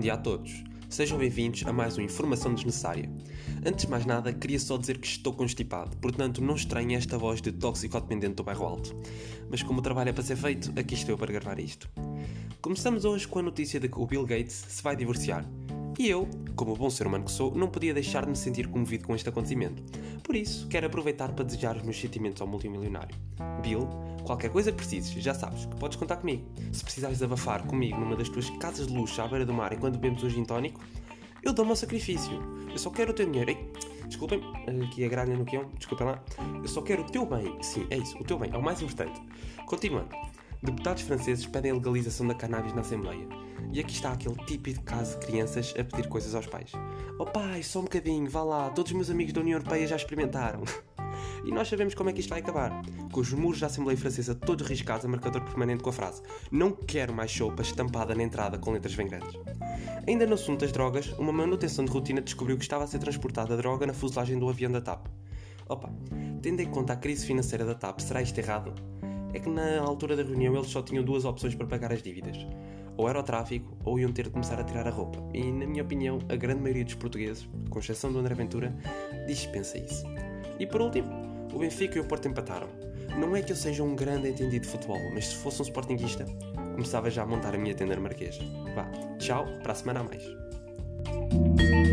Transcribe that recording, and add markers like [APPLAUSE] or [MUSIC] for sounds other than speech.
dia a todos. Sejam bem-vindos a mais uma informação desnecessária. Antes de mais nada, queria só dizer que estou constipado, portanto não estranhe esta voz de toxicodependente do bairro alto. Mas como o trabalho é para ser feito, aqui estou eu para gravar isto. Começamos hoje com a notícia de que o Bill Gates se vai divorciar. E eu, como bom ser humano que sou, não podia deixar de me sentir comovido com este acontecimento. Por isso, quero aproveitar para desejar os meus sentimentos ao multimilionário. Bill, qualquer coisa que precises, já sabes que podes contar comigo. Se precisares abafar comigo numa das tuas casas de luxo à beira do mar enquanto bebemos um gin tónico, eu dou-me ao sacrifício. Eu só quero o teu dinheiro. Ei, desculpem, aqui a gralha no guião, desculpem lá. Eu só quero o teu bem. Sim, é isso, o teu bem, é o mais importante. Continuando. Deputados franceses pedem a legalização da cannabis na Assembleia. E aqui está aquele típico caso de crianças a pedir coisas aos pais. Oh pai, só um bocadinho, vá lá, todos os meus amigos da União Europeia já experimentaram. [LAUGHS] E nós sabemos como é que isto vai acabar. Com os muros da Assembleia Francesa todos riscados a marcador permanente com a frase Não quero mais sopa estampada na entrada com letras bem grandes. Ainda no assunto das drogas, uma manutenção de rotina descobriu que estava a ser transportada droga na fuselagem do avião da TAP. Opa, tendo em conta a crise financeira da TAP, será isto errado? É que na altura da reunião eles só tinham duas opções para pagar as dívidas. Ou era o tráfico, ou iam ter de começar a tirar a roupa. E, na minha opinião, a grande maioria dos portugueses, com exceção do André Ventura, dispensa isso. E por último, o Benfica e o Porto empataram. Não é que eu seja um grande entendido de futebol, mas se fosse um sportinguista, começava já a montar a minha tenda marquês. Vá, tchau, para a semana a mais.